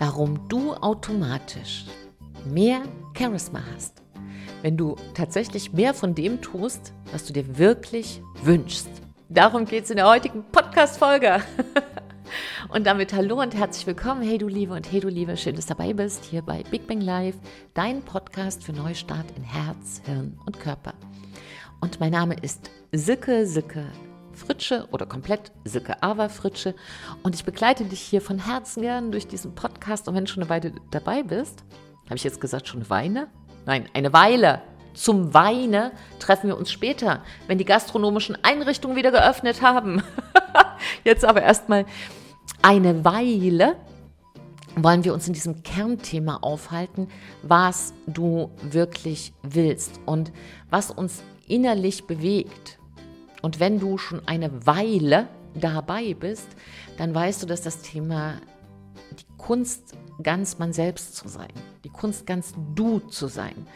warum du automatisch mehr Charisma hast, wenn du tatsächlich mehr von dem tust, was du dir wirklich wünschst. Darum geht es in der heutigen Podcast-Folge. Und damit hallo und herzlich willkommen, hey du Liebe und hey du Liebe, schön, dass du dabei bist, hier bei Big Bang Live, dein Podcast für Neustart in Herz, Hirn und Körper. Und mein Name ist Silke Silke Fritsche oder komplett Silke Ava Fritsche und ich begleite dich hier von Herzen gern durch diesen Podcast und wenn du schon eine Weile dabei bist, habe ich jetzt gesagt schon eine Weile? Nein, eine Weile. Zum Weine treffen wir uns später, wenn die gastronomischen Einrichtungen wieder geöffnet haben. jetzt aber erstmal eine Weile wollen wir uns in diesem Kernthema aufhalten, was du wirklich willst und was uns innerlich bewegt. Und wenn du schon eine Weile dabei bist, dann weißt du, dass das Thema die Kunst ganz man selbst zu sein, die Kunst ganz du zu sein,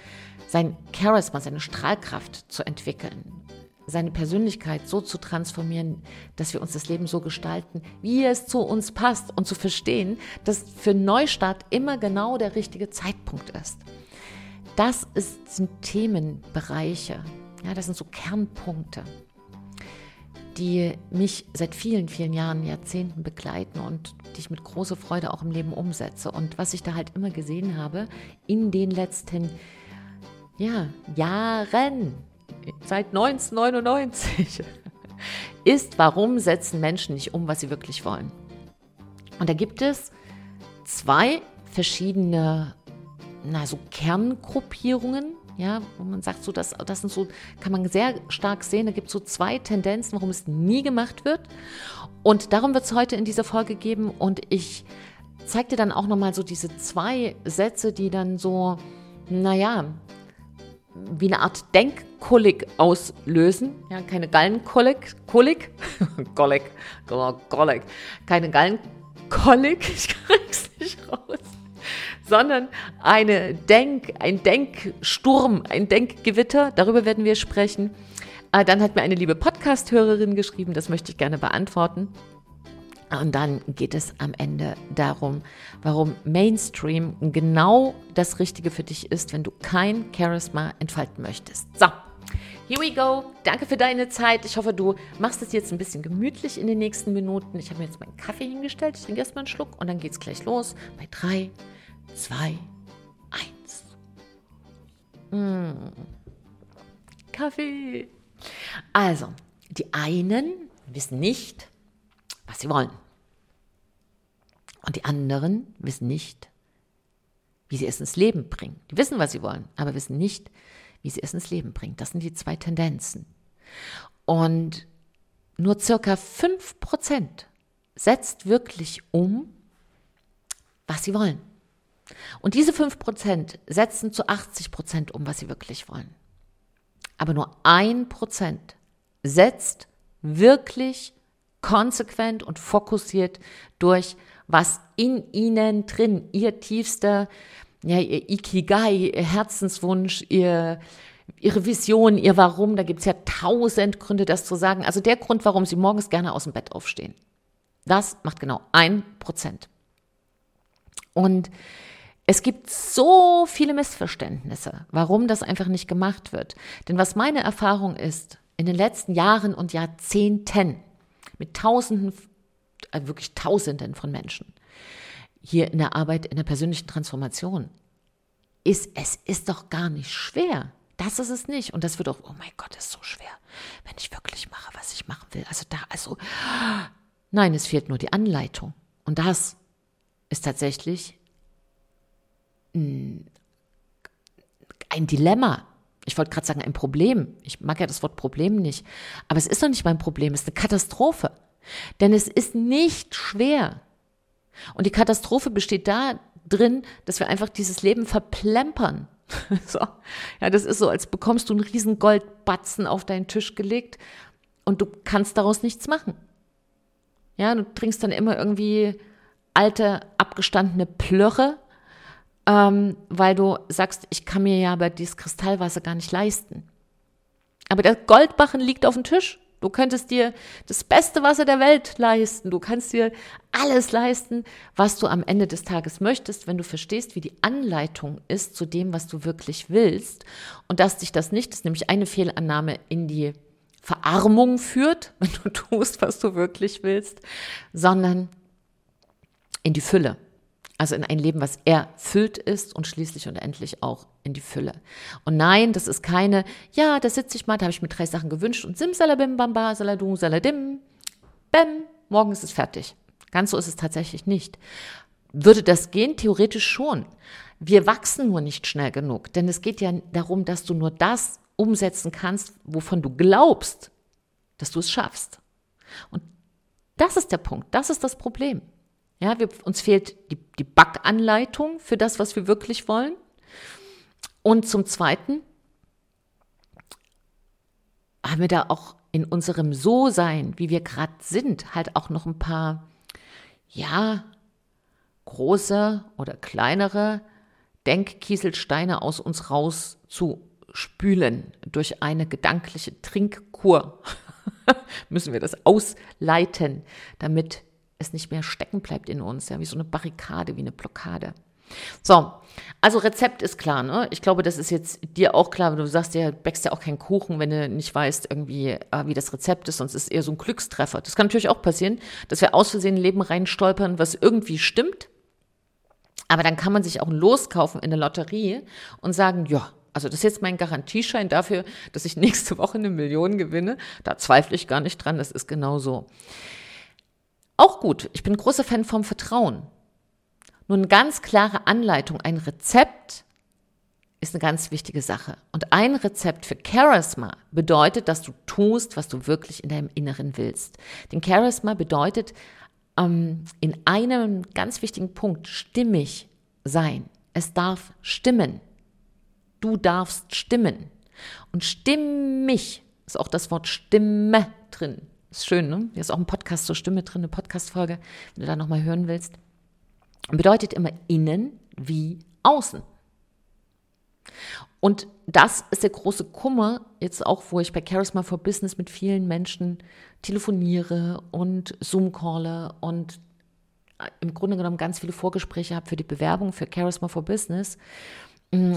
sein Charisma, seine Strahlkraft zu entwickeln, seine Persönlichkeit so zu transformieren, dass wir uns das Leben so gestalten, wie es zu uns passt und zu verstehen, dass für Neustart immer genau der richtige Zeitpunkt ist. Das ist, sind Themenbereiche, ja, das sind so Kernpunkte, die mich seit vielen, vielen Jahren, Jahrzehnten begleiten und die ich mit großer Freude auch im Leben umsetze. Und was ich da halt immer gesehen habe in den letzten ja, Jahren, seit 1999, ist, warum setzen Menschen nicht um, was sie wirklich wollen. Und da gibt es zwei verschiedene na, so Kerngruppierungen, ja, wo man sagt, so, das, das sind so, kann man sehr stark sehen, da gibt es so zwei Tendenzen, warum es nie gemacht wird. Und darum wird es heute in dieser Folge geben. Und ich zeige dir dann auch nochmal so diese zwei Sätze, die dann so, naja, wie eine Art Denkkolik auslösen. Ja, keine Gallenkolik, Kolik, Kolik, Kolik, keine Gallenkolik, ich krieg's nicht raus sondern eine Denk, ein Denksturm, ein Denkgewitter. Darüber werden wir sprechen. Äh, dann hat mir eine liebe Podcast-Hörerin geschrieben, das möchte ich gerne beantworten. Und dann geht es am Ende darum, warum Mainstream genau das Richtige für dich ist, wenn du kein Charisma entfalten möchtest. So, here we go. Danke für deine Zeit. Ich hoffe, du machst es jetzt ein bisschen gemütlich in den nächsten Minuten. Ich habe mir jetzt meinen Kaffee hingestellt. Ich trinke erstmal einen Schluck und dann geht es gleich los. Bei drei, zwei, eins. Mmh. Kaffee. Also, die einen wissen nicht, was sie wollen. Und die anderen wissen nicht, wie sie es ins Leben bringen. Die wissen, was sie wollen, aber wissen nicht, wie sie es ins Leben bringen. Das sind die zwei Tendenzen. Und nur circa 5% setzt wirklich um, was sie wollen. Und diese 5% setzen zu 80% um, was sie wirklich wollen. Aber nur ein Prozent setzt wirklich konsequent und fokussiert durch, was in ihnen drin, ihr tiefster, ja, ihr Ikigai, ihr Herzenswunsch, ihr, ihre Vision, ihr Warum, da gibt es ja tausend Gründe, das zu sagen. Also der Grund, warum sie morgens gerne aus dem Bett aufstehen. Das macht genau ein Prozent. Und es gibt so viele Missverständnisse, warum das einfach nicht gemacht wird. Denn was meine Erfahrung ist, in den letzten Jahren und Jahrzehnten mit Tausenden, äh, wirklich Tausenden von Menschen hier in der Arbeit, in der persönlichen Transformation, ist, es ist doch gar nicht schwer. Das ist es nicht. Und das wird auch, oh mein Gott, ist so schwer, wenn ich wirklich mache, was ich machen will. Also da, also, nein, es fehlt nur die Anleitung. Und das ist tatsächlich ein Dilemma. Ich wollte gerade sagen, ein Problem. Ich mag ja das Wort Problem nicht. Aber es ist doch nicht mein Problem, es ist eine Katastrophe. Denn es ist nicht schwer. Und die Katastrophe besteht da drin, dass wir einfach dieses Leben verplempern. so. Ja, das ist so, als bekommst du einen riesen Goldbatzen auf deinen Tisch gelegt und du kannst daraus nichts machen. Ja, du trinkst dann immer irgendwie alte, abgestandene Plörre ähm, weil du sagst, ich kann mir ja aber dieses Kristallwasser gar nicht leisten. Aber der Goldbarren liegt auf dem Tisch. Du könntest dir das beste Wasser der Welt leisten. Du kannst dir alles leisten, was du am Ende des Tages möchtest, wenn du verstehst, wie die Anleitung ist zu dem, was du wirklich willst. Und dass dich das nicht, das ist nämlich eine Fehlannahme, in die Verarmung führt, wenn du tust, was du wirklich willst, sondern in die Fülle. Also in ein Leben, was erfüllt ist und schließlich und endlich auch in die Fülle. Und nein, das ist keine, ja, da sitze ich mal, da habe ich mir drei Sachen gewünscht und simsalabim, bamba, saladu, saladim, bam, morgen ist es fertig. Ganz so ist es tatsächlich nicht. Würde das gehen? Theoretisch schon. Wir wachsen nur nicht schnell genug, denn es geht ja darum, dass du nur das umsetzen kannst, wovon du glaubst, dass du es schaffst. Und das ist der Punkt, das ist das Problem. Ja, wir, uns fehlt die, die Backanleitung für das, was wir wirklich wollen. Und zum Zweiten haben wir da auch in unserem So-Sein, wie wir gerade sind, halt auch noch ein paar, ja, große oder kleinere Denkkieselsteine aus uns raus zu spülen durch eine gedankliche Trinkkur. Müssen wir das ausleiten, damit es nicht mehr stecken bleibt in uns, ja, wie so eine Barrikade, wie eine Blockade. So, also Rezept ist klar, ne? Ich glaube, das ist jetzt dir auch klar, du sagst ja, backst ja auch keinen Kuchen, wenn du nicht weißt irgendwie, äh, wie das Rezept ist, sonst ist es eher so ein Glückstreffer. Das kann natürlich auch passieren, dass wir aus Versehen Leben reinstolpern, was irgendwie stimmt. Aber dann kann man sich auch loskaufen in der Lotterie und sagen, ja, also das ist jetzt mein Garantieschein dafür, dass ich nächste Woche eine Million gewinne. Da zweifle ich gar nicht dran, das ist genau so. Auch gut. Ich bin großer Fan vom Vertrauen. Nur eine ganz klare Anleitung, ein Rezept ist eine ganz wichtige Sache. Und ein Rezept für Charisma bedeutet, dass du tust, was du wirklich in deinem Inneren willst. Denn Charisma bedeutet ähm, in einem ganz wichtigen Punkt stimmig sein. Es darf stimmen. Du darfst stimmen. Und stimmig ist auch das Wort Stimme drin. Ist schön, ne? Hier ist auch ein Podcast zur Stimme drin, eine Podcast-Folge, wenn du da nochmal hören willst. Bedeutet immer innen wie außen. Und das ist der große Kummer, jetzt auch, wo ich bei Charisma for Business mit vielen Menschen telefoniere und Zoom-calle und äh, im Grunde genommen ganz viele Vorgespräche habe für die Bewerbung für Charisma for Business, hm,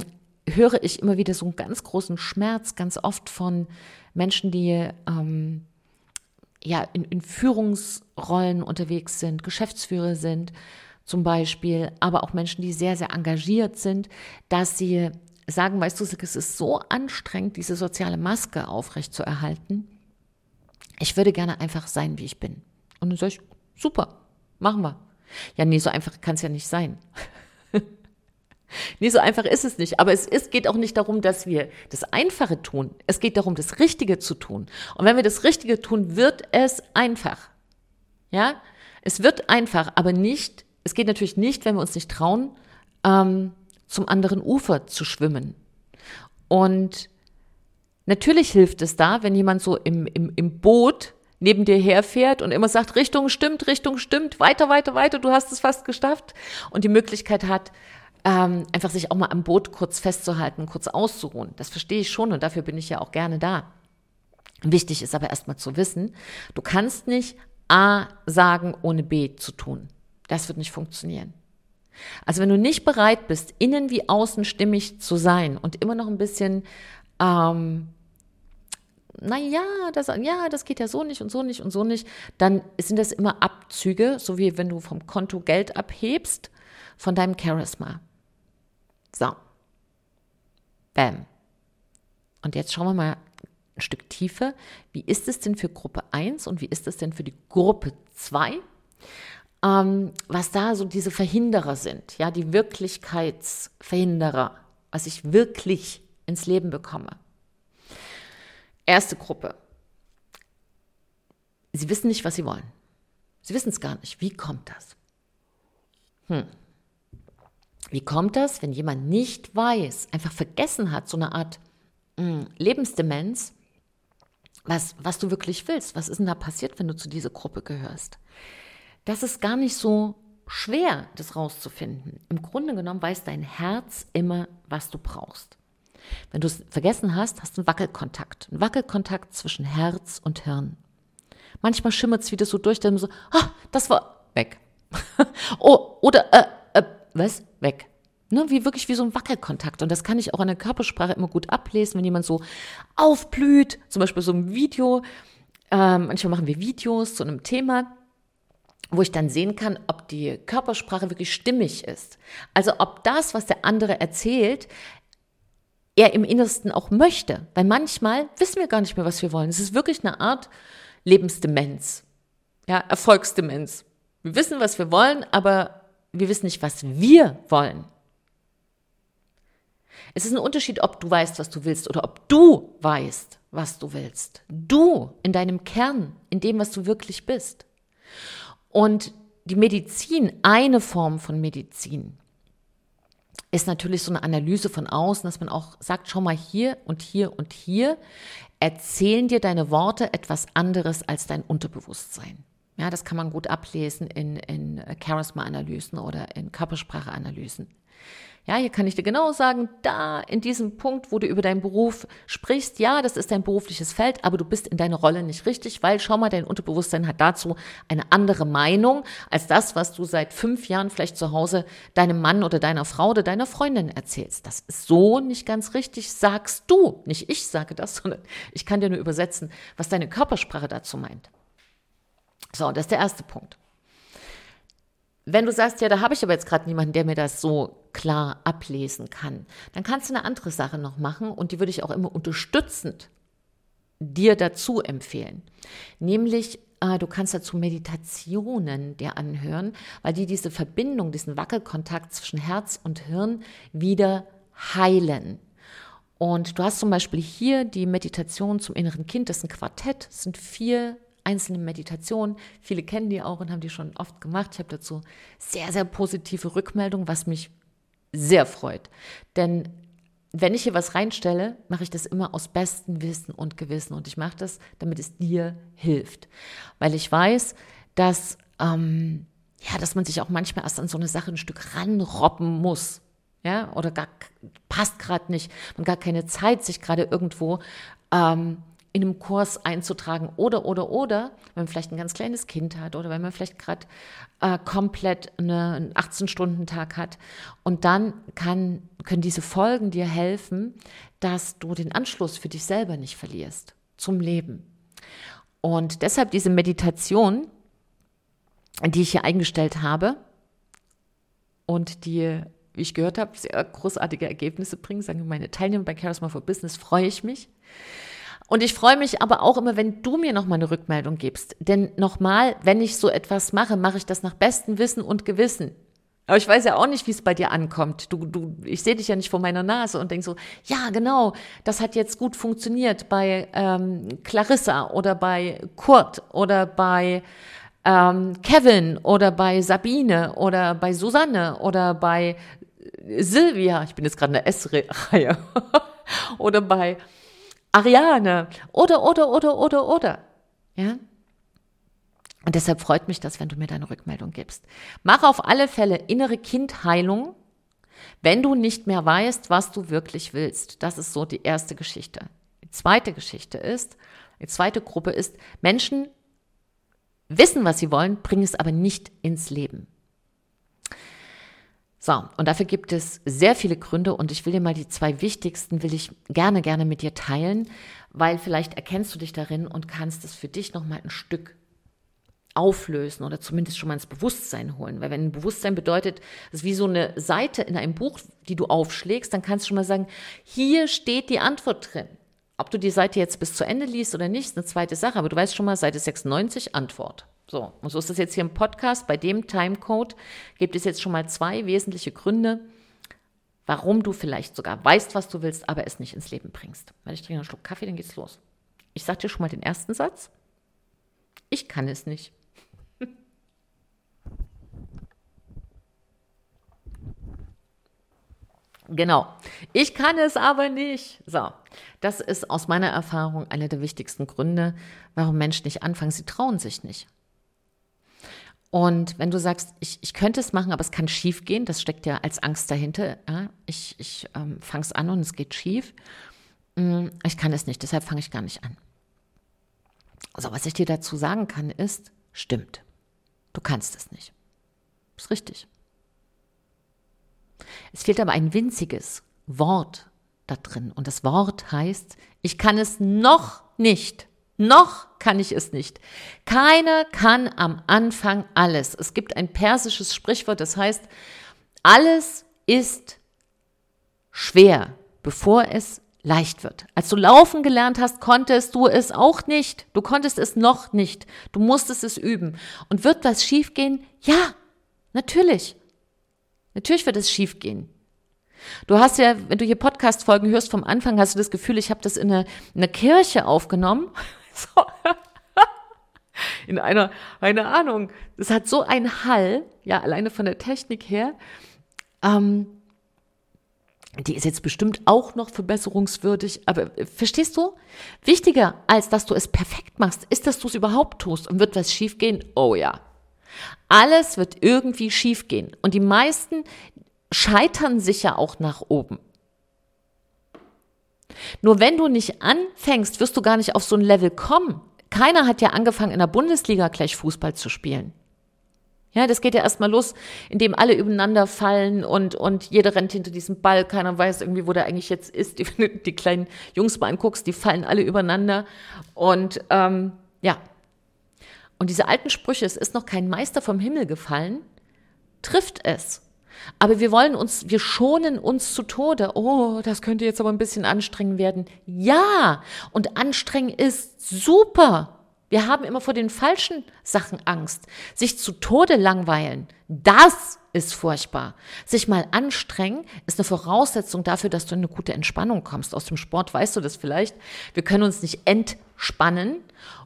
höre ich immer wieder so einen ganz großen Schmerz, ganz oft von Menschen, die ähm, ja, in, in Führungsrollen unterwegs sind, Geschäftsführer sind zum Beispiel, aber auch Menschen, die sehr, sehr engagiert sind, dass sie sagen, weißt du, es ist so anstrengend, diese soziale Maske aufrechtzuerhalten. Ich würde gerne einfach sein, wie ich bin. Und dann sage ich, super, machen wir. Ja, nee, so einfach kann es ja nicht sein. Nee, so einfach ist es nicht. Aber es ist, geht auch nicht darum, dass wir das Einfache tun. Es geht darum, das Richtige zu tun. Und wenn wir das Richtige tun, wird es einfach. Ja? Es wird einfach, aber nicht, es geht natürlich nicht, wenn wir uns nicht trauen, ähm, zum anderen Ufer zu schwimmen. Und natürlich hilft es da, wenn jemand so im, im, im Boot neben dir herfährt und immer sagt, Richtung stimmt, Richtung stimmt, weiter, weiter, weiter, du hast es fast geschafft und die Möglichkeit hat, ähm, einfach sich auch mal am Boot kurz festzuhalten, kurz auszuruhen. Das verstehe ich schon und dafür bin ich ja auch gerne da. Wichtig ist aber erstmal zu wissen, du kannst nicht A sagen, ohne B zu tun. Das wird nicht funktionieren. Also wenn du nicht bereit bist, innen wie außen stimmig zu sein und immer noch ein bisschen, ähm, naja, das, ja, das geht ja so nicht und so nicht und so nicht, dann sind das immer Abzüge, so wie wenn du vom Konto Geld abhebst von deinem Charisma. So. Bam. Und jetzt schauen wir mal ein Stück tiefer. Wie ist es denn für Gruppe 1 und wie ist es denn für die Gruppe 2? Ähm, was da so diese Verhinderer sind, ja, die Wirklichkeitsverhinderer, was ich wirklich ins Leben bekomme. Erste Gruppe. Sie wissen nicht, was sie wollen. Sie wissen es gar nicht. Wie kommt das? Hm. Wie kommt das, wenn jemand nicht weiß, einfach vergessen hat, so eine Art mh, hm, Lebensdemenz, was, was du wirklich willst? Was ist denn da passiert, wenn du zu dieser Gruppe gehörst? Das ist gar nicht so schwer, das rauszufinden. Im Grunde genommen weiß dein Herz immer, was du brauchst. Wenn du es vergessen hast, hast du einen Wackelkontakt. Einen Wackelkontakt zwischen Herz und Hirn. Manchmal schimmert es wieder so durch, dann so, ah, das war weg. oh, oder, äh, äh, was? Weg. Ne, wie wirklich wie so ein Wackelkontakt. Und das kann ich auch an der Körpersprache immer gut ablesen, wenn jemand so aufblüht, zum Beispiel so ein Video. Ähm, manchmal machen wir Videos zu einem Thema, wo ich dann sehen kann, ob die Körpersprache wirklich stimmig ist. Also ob das, was der andere erzählt, er im Innersten auch möchte. Weil manchmal wissen wir gar nicht mehr, was wir wollen. Es ist wirklich eine Art Lebensdemenz. Ja, Erfolgsdemenz. Wir wissen, was wir wollen, aber wir wissen nicht, was wir wollen. Es ist ein Unterschied, ob du weißt, was du willst oder ob du weißt, was du willst. Du in deinem Kern, in dem, was du wirklich bist. Und die Medizin, eine Form von Medizin, ist natürlich so eine Analyse von außen, dass man auch sagt, schau mal hier und hier und hier erzählen dir deine Worte etwas anderes als dein Unterbewusstsein. Ja, das kann man gut ablesen in, in Charisma-Analysen oder in Körpersprache-Analysen. Ja, hier kann ich dir genau sagen, da in diesem Punkt, wo du über deinen Beruf sprichst, ja, das ist dein berufliches Feld, aber du bist in deiner Rolle nicht richtig, weil schau mal, dein Unterbewusstsein hat dazu eine andere Meinung als das, was du seit fünf Jahren vielleicht zu Hause deinem Mann oder deiner Frau oder deiner Freundin erzählst. Das ist so nicht ganz richtig, sagst du. Nicht ich sage das, sondern ich kann dir nur übersetzen, was deine Körpersprache dazu meint. So, das ist der erste Punkt. Wenn du sagst, ja, da habe ich aber jetzt gerade niemanden, der mir das so klar ablesen kann, dann kannst du eine andere Sache noch machen und die würde ich auch immer unterstützend dir dazu empfehlen. Nämlich, äh, du kannst dazu Meditationen dir anhören, weil die diese Verbindung, diesen Wackelkontakt zwischen Herz und Hirn wieder heilen. Und du hast zum Beispiel hier die Meditation zum inneren Kind, das ist ein Quartett, das sind vier einzelne Meditationen. Viele kennen die auch und haben die schon oft gemacht. Ich habe dazu sehr, sehr positive Rückmeldungen, was mich sehr freut. Denn wenn ich hier was reinstelle, mache ich das immer aus bestem Wissen und Gewissen. Und ich mache das, damit es dir hilft. Weil ich weiß, dass, ähm, ja, dass man sich auch manchmal erst an so eine Sache ein Stück ranrobben muss. Ja, oder gar passt gerade nicht. Man gar keine Zeit, sich gerade irgendwo ähm, in einem Kurs einzutragen oder, oder, oder, wenn man vielleicht ein ganz kleines Kind hat oder wenn man vielleicht gerade äh, komplett eine, einen 18-Stunden-Tag hat. Und dann kann, können diese Folgen dir helfen, dass du den Anschluss für dich selber nicht verlierst zum Leben. Und deshalb diese Meditation, die ich hier eingestellt habe und die, wie ich gehört habe, sehr großartige Ergebnisse bringen, sagen meine Teilnehmer bei Charisma for Business, freue ich mich. Und ich freue mich aber auch immer, wenn du mir nochmal eine Rückmeldung gibst. Denn nochmal, wenn ich so etwas mache, mache ich das nach bestem Wissen und Gewissen. Aber ich weiß ja auch nicht, wie es bei dir ankommt. Du, du, ich sehe dich ja nicht vor meiner Nase und denk so, ja, genau, das hat jetzt gut funktioniert bei ähm, Clarissa oder bei Kurt oder bei ähm, Kevin oder bei Sabine oder bei Susanne oder bei Silvia. Ich bin jetzt gerade in der S-Reihe. oder bei Ariane oder, oder, oder, oder, oder. Ja? Und deshalb freut mich das, wenn du mir deine Rückmeldung gibst. Mach auf alle Fälle innere Kindheilung, wenn du nicht mehr weißt, was du wirklich willst. Das ist so die erste Geschichte. Die zweite Geschichte ist, die zweite Gruppe ist, Menschen wissen, was sie wollen, bringen es aber nicht ins Leben. So, und dafür gibt es sehr viele Gründe und ich will dir mal die zwei wichtigsten, will ich gerne, gerne mit dir teilen, weil vielleicht erkennst du dich darin und kannst es für dich nochmal ein Stück auflösen oder zumindest schon mal ins Bewusstsein holen. Weil wenn ein Bewusstsein bedeutet, es ist wie so eine Seite in einem Buch, die du aufschlägst, dann kannst du schon mal sagen, hier steht die Antwort drin. Ob du die Seite jetzt bis zu Ende liest oder nicht, ist eine zweite Sache, aber du weißt schon mal, Seite 96, Antwort. So, und so ist das jetzt hier im Podcast. Bei dem Timecode gibt es jetzt schon mal zwei wesentliche Gründe, warum du vielleicht sogar weißt, was du willst, aber es nicht ins Leben bringst. Weil ich trinke einen Schluck Kaffee, dann geht's los. Ich sage dir schon mal den ersten Satz. Ich kann es nicht. Genau. Ich kann es aber nicht. So. Das ist aus meiner Erfahrung einer der wichtigsten Gründe, warum Menschen nicht anfangen. Sie trauen sich nicht. Und wenn du sagst, ich, ich könnte es machen, aber es kann schief gehen, das steckt ja als Angst dahinter. Ja, ich ich ähm, fange es an und es geht schief. Mm, ich kann es nicht, deshalb fange ich gar nicht an. So, was ich dir dazu sagen kann, ist, stimmt. Du kannst es nicht. Ist richtig. Es fehlt aber ein winziges Wort da drin. Und das Wort heißt, ich kann es noch nicht. Noch kann ich es nicht. Keiner kann am Anfang alles. Es gibt ein persisches Sprichwort, das heißt, alles ist schwer, bevor es leicht wird. Als du laufen gelernt hast, konntest du es auch nicht. Du konntest es noch nicht. Du musstest es üben. Und wird was schiefgehen? Ja, natürlich. Natürlich wird es schiefgehen. Du hast ja, wenn du hier Podcast-Folgen hörst vom Anfang, hast du das Gefühl, ich habe das in einer eine Kirche aufgenommen. So. In einer, eine Ahnung. Das hat so einen Hall, ja, alleine von der Technik her. Ähm, die ist jetzt bestimmt auch noch verbesserungswürdig, aber äh, verstehst du? Wichtiger als dass du es perfekt machst, ist, dass du es überhaupt tust. Und wird was schiefgehen? Oh ja. Alles wird irgendwie schiefgehen. Und die meisten scheitern sicher auch nach oben. Nur wenn du nicht anfängst, wirst du gar nicht auf so ein Level kommen. Keiner hat ja angefangen, in der Bundesliga gleich Fußball zu spielen. Ja, das geht ja erstmal los, indem alle übereinander fallen und, und jeder rennt hinter diesem Ball. Keiner weiß irgendwie, wo der eigentlich jetzt ist. Wenn du die kleinen Jungs mal anguckst, die fallen alle übereinander. Und ähm, ja. Und diese alten Sprüche, es ist noch kein Meister vom Himmel gefallen, trifft es. Aber wir wollen uns, wir schonen uns zu Tode. Oh, das könnte jetzt aber ein bisschen anstrengend werden. Ja, und anstrengend ist super. Wir haben immer vor den falschen Sachen Angst. Sich zu Tode langweilen, das ist furchtbar. Sich mal anstrengen ist eine Voraussetzung dafür, dass du in eine gute Entspannung kommst. Aus dem Sport weißt du das vielleicht. Wir können uns nicht entspannen,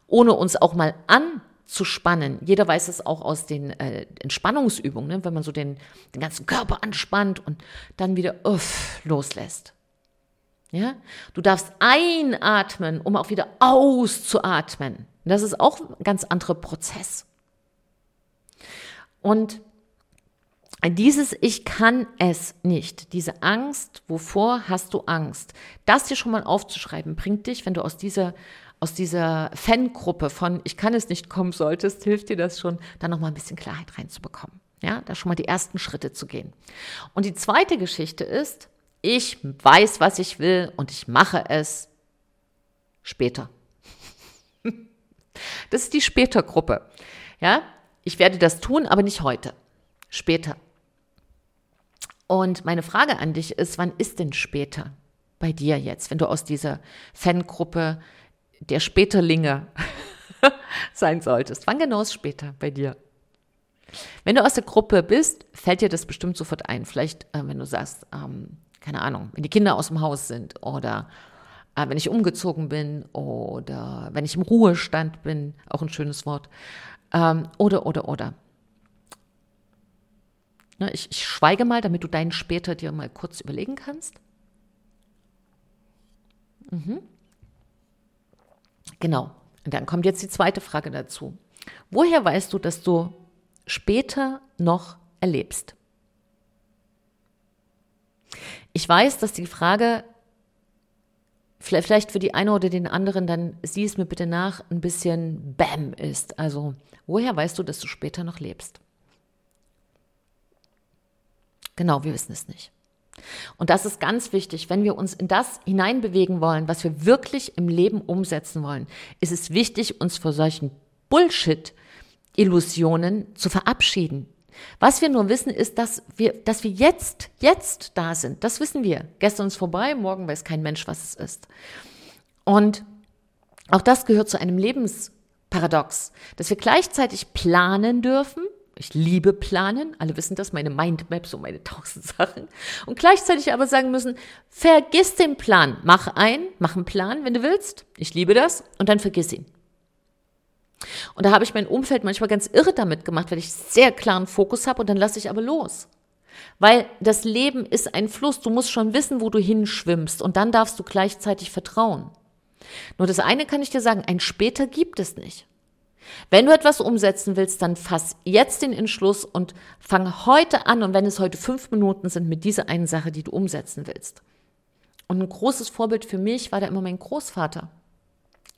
ohne uns auch mal an zu spannen. Jeder weiß es auch aus den äh, Entspannungsübungen, ne? wenn man so den, den ganzen Körper anspannt und dann wieder uff, loslässt. Ja? Du darfst einatmen, um auch wieder auszuatmen. Das ist auch ein ganz anderer Prozess. Und dieses Ich kann es nicht, diese Angst, wovor hast du Angst, das dir schon mal aufzuschreiben, bringt dich, wenn du aus dieser aus dieser Fangruppe von ich kann es nicht kommen solltest, hilft dir das schon, da nochmal ein bisschen Klarheit reinzubekommen. Ja, da schon mal die ersten Schritte zu gehen. Und die zweite Geschichte ist, ich weiß, was ich will und ich mache es später. Das ist die Später-Gruppe. Ja, ich werde das tun, aber nicht heute. Später. Und meine Frage an dich ist, wann ist denn später bei dir jetzt, wenn du aus dieser Fangruppe der Späterlinge sein solltest. Wann genau ist später bei dir? Wenn du aus der Gruppe bist, fällt dir das bestimmt sofort ein. Vielleicht, äh, wenn du sagst, ähm, keine Ahnung, wenn die Kinder aus dem Haus sind oder äh, wenn ich umgezogen bin oder wenn ich im Ruhestand bin, auch ein schönes Wort. Ähm, oder, oder, oder. Ne, ich, ich schweige mal, damit du deinen später dir mal kurz überlegen kannst. Mhm. Genau. Und dann kommt jetzt die zweite Frage dazu. Woher weißt du, dass du später noch erlebst? Ich weiß, dass die Frage vielleicht für die eine oder den anderen, dann sieh es mir bitte nach, ein bisschen Bam ist. Also, woher weißt du, dass du später noch lebst? Genau, wir wissen es nicht. Und das ist ganz wichtig, wenn wir uns in das hineinbewegen wollen, was wir wirklich im Leben umsetzen wollen, ist es wichtig, uns vor solchen Bullshit-Illusionen zu verabschieden. Was wir nur wissen, ist, dass wir, dass wir jetzt, jetzt da sind. Das wissen wir. Gestern ist vorbei, morgen weiß kein Mensch, was es ist. Und auch das gehört zu einem Lebensparadox, dass wir gleichzeitig planen dürfen, ich liebe Planen. Alle wissen das, meine Mindmaps und meine tausend Sachen. Und gleichzeitig aber sagen müssen, vergiss den Plan. Mach ein, mach einen Plan, wenn du willst. Ich liebe das. Und dann vergiss ihn. Und da habe ich mein Umfeld manchmal ganz irre damit gemacht, weil ich sehr klaren Fokus habe und dann lasse ich aber los. Weil das Leben ist ein Fluss. Du musst schon wissen, wo du hinschwimmst. Und dann darfst du gleichzeitig vertrauen. Nur das eine kann ich dir sagen, ein später gibt es nicht. Wenn du etwas umsetzen willst, dann fass jetzt den Entschluss und fang heute an. Und wenn es heute fünf Minuten sind, mit dieser einen Sache, die du umsetzen willst. Und ein großes Vorbild für mich war da immer mein Großvater,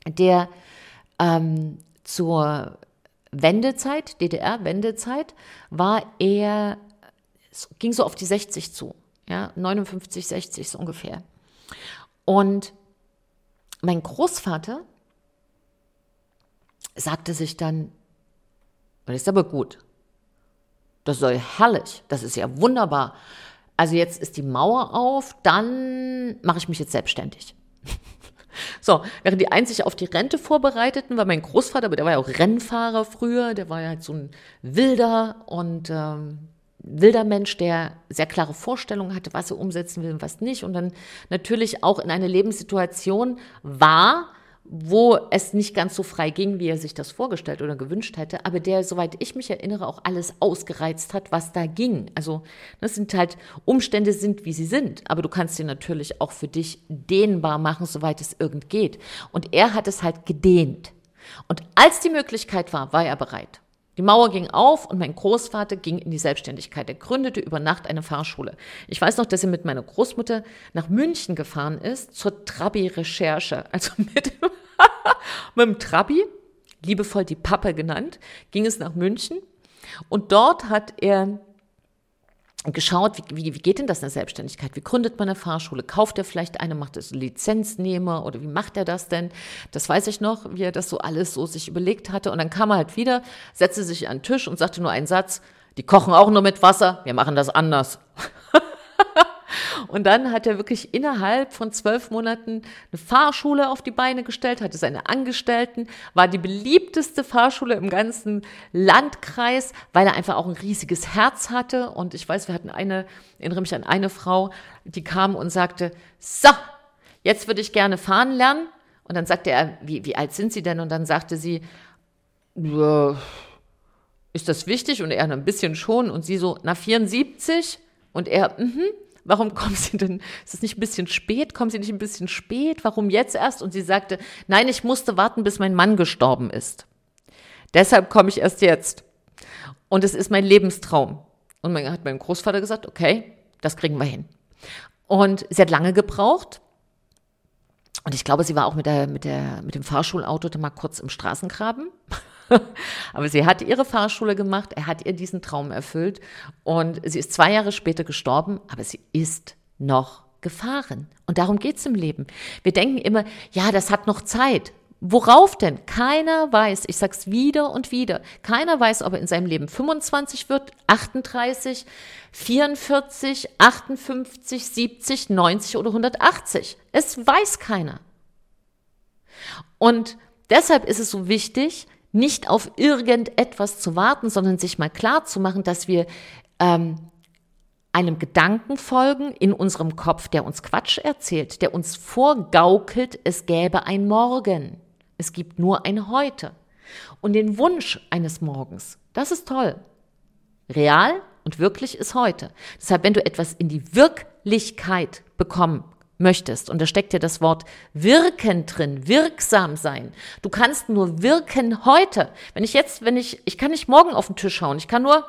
der ähm, zur Wendezeit, DDR-Wendezeit, war er, ging so auf die 60 zu, ja, 59, 60 so ungefähr. Und mein Großvater sagte sich dann, das ist aber gut, das soll herrlich, das ist ja wunderbar. Also jetzt ist die Mauer auf, dann mache ich mich jetzt selbstständig. So, während die sich auf die Rente vorbereiteten, war mein Großvater, aber der war ja auch Rennfahrer früher, der war ja halt so ein wilder und ähm, wilder Mensch, der sehr klare Vorstellungen hatte, was er umsetzen will und was nicht. Und dann natürlich auch in einer Lebenssituation war, wo es nicht ganz so frei ging, wie er sich das vorgestellt oder gewünscht hätte, aber der, soweit ich mich erinnere, auch alles ausgereizt hat, was da ging. Also das sind halt Umstände sind, wie sie sind, aber du kannst sie natürlich auch für dich dehnbar machen, soweit es irgend geht. Und er hat es halt gedehnt. Und als die Möglichkeit war, war er bereit. Die Mauer ging auf und mein Großvater ging in die Selbstständigkeit. Er gründete über Nacht eine Fahrschule. Ich weiß noch, dass er mit meiner Großmutter nach München gefahren ist zur Trabi-Recherche. Also mit, mit dem Trabi, liebevoll die Pappe genannt, ging es nach München. Und dort hat er geschaut, wie, wie, wie geht denn das in der Selbstständigkeit? Wie gründet man eine Fahrschule? Kauft er vielleicht eine, macht es Lizenznehmer oder wie macht er das denn? Das weiß ich noch, wie er das so alles so sich überlegt hatte. Und dann kam er halt wieder, setzte sich an den Tisch und sagte nur einen Satz, die kochen auch nur mit Wasser, wir machen das anders. Und dann hat er wirklich innerhalb von zwölf Monaten eine Fahrschule auf die Beine gestellt, hatte seine Angestellten, war die beliebteste Fahrschule im ganzen Landkreis, weil er einfach auch ein riesiges Herz hatte. Und ich weiß, wir hatten eine, erinnere mich an eine Frau, die kam und sagte, so, jetzt würde ich gerne fahren lernen. Und dann sagte er, wie, wie alt sind Sie denn? Und dann sagte sie, ja, ist das wichtig? Und er ein bisschen schon. Und sie so, na 74? Und er, mhm. Warum kommen Sie denn? Ist es nicht ein bisschen spät? Kommen Sie nicht ein bisschen spät? Warum jetzt erst? Und sie sagte, nein, ich musste warten, bis mein Mann gestorben ist. Deshalb komme ich erst jetzt. Und es ist mein Lebenstraum. Und mein, hat mein Großvater gesagt, okay, das kriegen wir hin. Und sie hat lange gebraucht. Und ich glaube, sie war auch mit, der, mit, der, mit dem Fahrschulauto mal kurz im Straßengraben. Aber sie hat ihre Fahrschule gemacht, er hat ihr diesen Traum erfüllt und sie ist zwei Jahre später gestorben, aber sie ist noch gefahren. Und darum geht es im Leben. Wir denken immer, ja, das hat noch Zeit. Worauf denn? Keiner weiß, ich sag's wieder und wieder, keiner weiß, ob er in seinem Leben 25 wird, 38, 44, 58, 70, 90 oder 180. Es weiß keiner. Und deshalb ist es so wichtig, nicht auf irgendetwas zu warten, sondern sich mal klar zu machen, dass wir ähm, einem Gedanken folgen in unserem Kopf, der uns Quatsch erzählt, der uns vorgaukelt, es gäbe ein Morgen. Es gibt nur ein Heute. Und den Wunsch eines Morgens, das ist toll. Real und wirklich ist heute. Deshalb, wenn du etwas in die Wirklichkeit bekommen möchtest. Und da steckt ja das Wort wirken drin, wirksam sein. Du kannst nur wirken heute. Wenn ich jetzt, wenn ich, ich kann nicht morgen auf den Tisch schauen, ich kann nur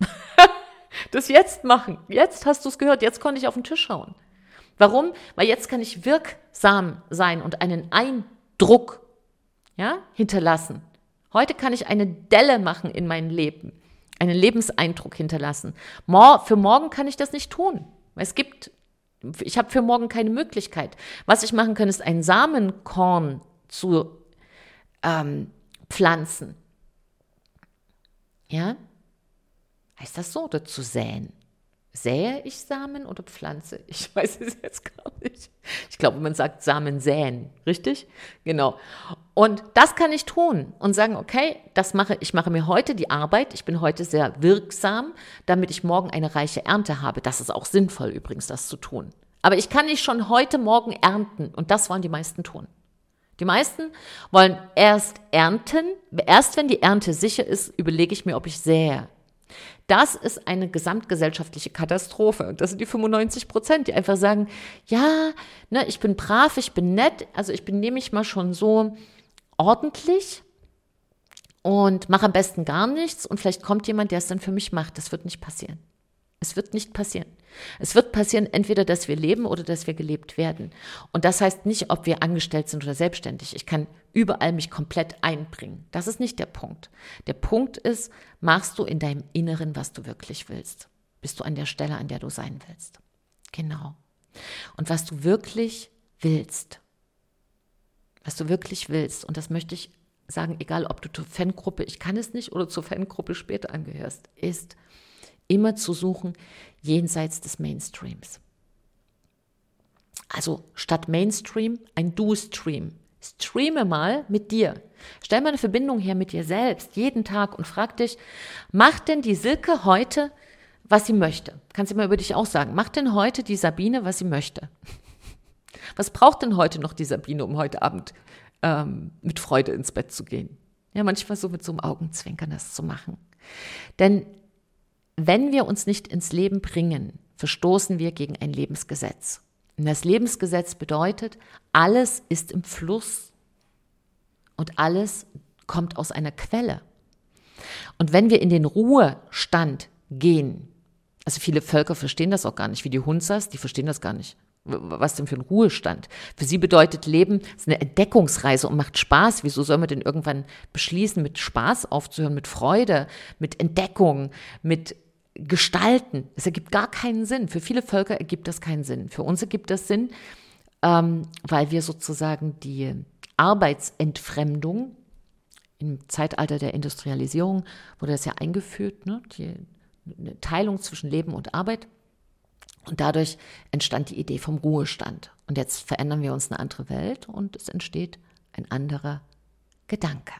das jetzt machen. Jetzt hast du es gehört, jetzt konnte ich auf den Tisch schauen. Warum? Weil jetzt kann ich wirksam sein und einen Eindruck ja, hinterlassen. Heute kann ich eine Delle machen in mein Leben, einen Lebenseindruck hinterlassen. Für morgen kann ich das nicht tun. Es gibt ich habe für morgen keine Möglichkeit. Was ich machen kann, ist ein Samenkorn zu ähm, pflanzen. Ja? Heißt das so? Oder zu säen? Sähe ich Samen oder pflanze? Ich weiß es jetzt gar nicht. Ich glaube, man sagt Samen säen, richtig? Genau. Und das kann ich tun und sagen, okay, das mache ich mache mir heute die Arbeit, ich bin heute sehr wirksam, damit ich morgen eine reiche Ernte habe. Das ist auch sinnvoll übrigens, das zu tun. Aber ich kann nicht schon heute Morgen ernten und das wollen die meisten tun. Die meisten wollen erst ernten, erst wenn die Ernte sicher ist, überlege ich mir, ob ich sähe. Das ist eine gesamtgesellschaftliche Katastrophe. Und das sind die 95 Prozent, die einfach sagen, ja, ne, ich bin brav, ich bin nett, also ich benehme mich mal schon so ordentlich und mache am besten gar nichts und vielleicht kommt jemand, der es dann für mich macht. Das wird nicht passieren. Es wird nicht passieren. Es wird passieren, entweder, dass wir leben oder dass wir gelebt werden. Und das heißt nicht, ob wir angestellt sind oder selbstständig. Ich kann überall mich komplett einbringen. Das ist nicht der Punkt. Der Punkt ist, machst du in deinem Inneren, was du wirklich willst? Bist du an der Stelle, an der du sein willst? Genau. Und was du wirklich willst, was du wirklich willst, und das möchte ich sagen, egal ob du zur Fangruppe, ich kann es nicht, oder zur Fangruppe später angehörst, ist immer zu suchen jenseits des Mainstreams. Also statt Mainstream ein Do-Stream. Streame mal mit dir. Stell mal eine Verbindung her mit dir selbst, jeden Tag und frag dich, macht denn die Silke heute, was sie möchte? Kannst du mal über dich auch sagen. Macht denn heute die Sabine, was sie möchte? Was braucht denn heute noch die Sabine, um heute Abend ähm, mit Freude ins Bett zu gehen? Ja, manchmal so mit so einem Augenzwinkern das zu machen. Denn wenn wir uns nicht ins Leben bringen, verstoßen wir gegen ein Lebensgesetz. Und das Lebensgesetz bedeutet, alles ist im Fluss und alles kommt aus einer Quelle. Und wenn wir in den Ruhestand gehen, also viele Völker verstehen das auch gar nicht, wie die Hunsas, die verstehen das gar nicht. Was denn für ein Ruhestand? Für sie bedeutet Leben ist eine Entdeckungsreise und macht Spaß. Wieso soll man denn irgendwann beschließen, mit Spaß aufzuhören, mit Freude, mit Entdeckung, mit gestalten. Es ergibt gar keinen Sinn. Für viele Völker ergibt das keinen Sinn. Für uns ergibt das Sinn, ähm, weil wir sozusagen die Arbeitsentfremdung im Zeitalter der Industrialisierung wurde das ja eingeführt, ne? die eine Teilung zwischen Leben und Arbeit. Und dadurch entstand die Idee vom Ruhestand. Und jetzt verändern wir uns eine andere Welt und es entsteht ein anderer Gedanke.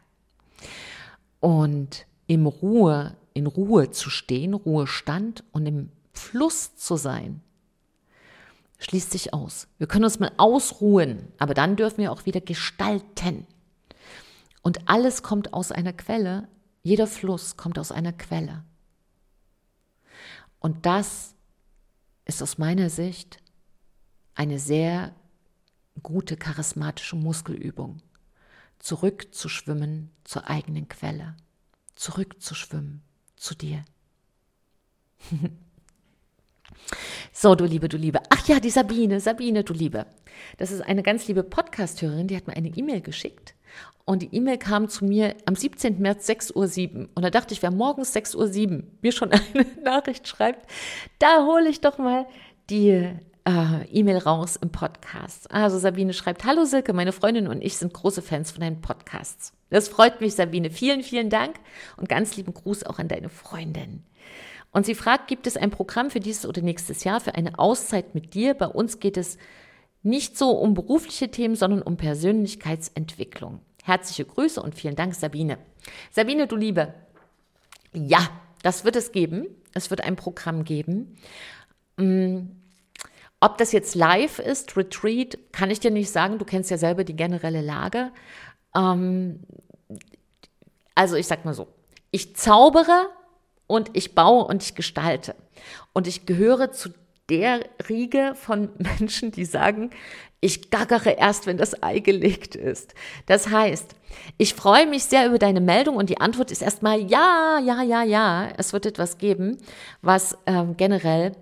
Und im Ruhe in Ruhe zu stehen, Ruhestand und im Fluss zu sein, schließt sich aus. Wir können uns mal ausruhen, aber dann dürfen wir auch wieder gestalten. Und alles kommt aus einer Quelle, jeder Fluss kommt aus einer Quelle. Und das ist aus meiner Sicht eine sehr gute charismatische Muskelübung, zurückzuschwimmen zur eigenen Quelle, zurückzuschwimmen zu dir. So, du Liebe, du Liebe. Ach ja, die Sabine, Sabine, du Liebe. Das ist eine ganz liebe Podcast-Hörerin, die hat mir eine E-Mail geschickt. Und die E-Mail kam zu mir am 17. März 6.07 Uhr. Und da dachte ich, wer morgens 6.07 Uhr mir schon eine Nachricht schreibt, da hole ich doch mal die äh, E-Mail raus im Podcast. Also Sabine schreibt, hallo Silke, meine Freundin und ich sind große Fans von deinen Podcasts. Das freut mich, Sabine. Vielen, vielen Dank und ganz lieben Gruß auch an deine Freundin. Und sie fragt, gibt es ein Programm für dieses oder nächstes Jahr für eine Auszeit mit dir? Bei uns geht es nicht so um berufliche Themen, sondern um Persönlichkeitsentwicklung. Herzliche Grüße und vielen Dank, Sabine. Sabine, du Liebe. Ja, das wird es geben. Es wird ein Programm geben. Ob das jetzt live ist, Retreat, kann ich dir nicht sagen. Du kennst ja selber die generelle Lage. Ähm, also ich sag mal so, ich zaubere und ich baue und ich gestalte. Und ich gehöre zu der Riege von Menschen, die sagen, ich gaggere erst, wenn das Ei gelegt ist. Das heißt, ich freue mich sehr über deine Meldung und die Antwort ist erstmal ja, ja, ja, ja. Es wird etwas geben, was ähm, generell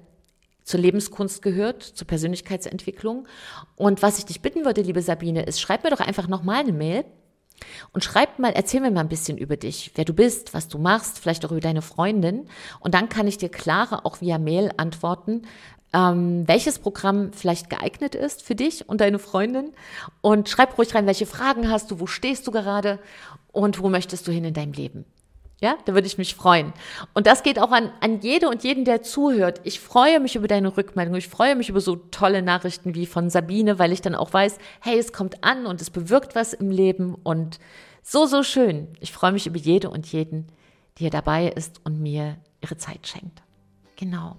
zur Lebenskunst gehört, zur Persönlichkeitsentwicklung. Und was ich dich bitten würde, liebe Sabine, ist, schreib mir doch einfach nochmal eine Mail und schreib mal, erzähl mir mal ein bisschen über dich, wer du bist, was du machst, vielleicht auch über deine Freundin. Und dann kann ich dir klarer auch via Mail antworten, ähm, welches Programm vielleicht geeignet ist für dich und deine Freundin. Und schreib ruhig rein, welche Fragen hast du, wo stehst du gerade und wo möchtest du hin in deinem Leben. Ja, da würde ich mich freuen. Und das geht auch an, an jede und jeden, der zuhört. Ich freue mich über deine Rückmeldung. Ich freue mich über so tolle Nachrichten wie von Sabine, weil ich dann auch weiß, hey, es kommt an und es bewirkt was im Leben und so, so schön. Ich freue mich über jede und jeden, die hier dabei ist und mir ihre Zeit schenkt. Genau.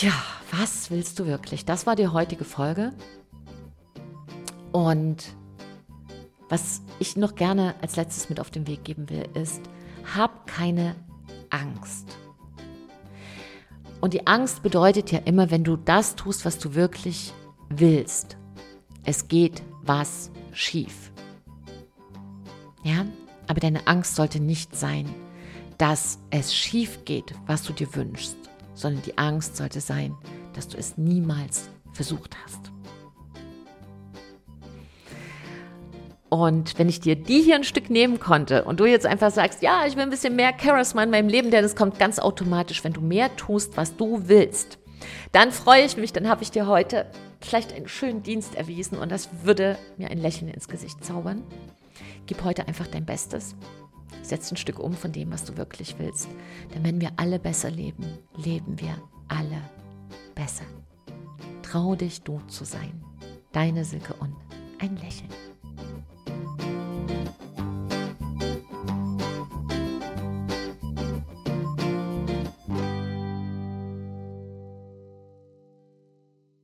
Ja, was willst du wirklich? Das war die heutige Folge. Und was ich noch gerne als letztes mit auf den Weg geben will, ist, hab keine Angst. Und die Angst bedeutet ja immer, wenn du das tust, was du wirklich willst, es geht was schief. Ja, aber deine Angst sollte nicht sein, dass es schief geht, was du dir wünschst, sondern die Angst sollte sein, dass du es niemals versucht hast. Und wenn ich dir die hier ein Stück nehmen konnte und du jetzt einfach sagst, ja, ich will ein bisschen mehr Charisma in meinem Leben, denn es kommt ganz automatisch, wenn du mehr tust, was du willst, dann freue ich mich, dann habe ich dir heute vielleicht einen schönen Dienst erwiesen und das würde mir ein Lächeln ins Gesicht zaubern. Gib heute einfach dein Bestes. Setz ein Stück um von dem, was du wirklich willst. Denn wenn wir alle besser leben, leben wir alle besser. Trau dich, du zu sein. Deine Silke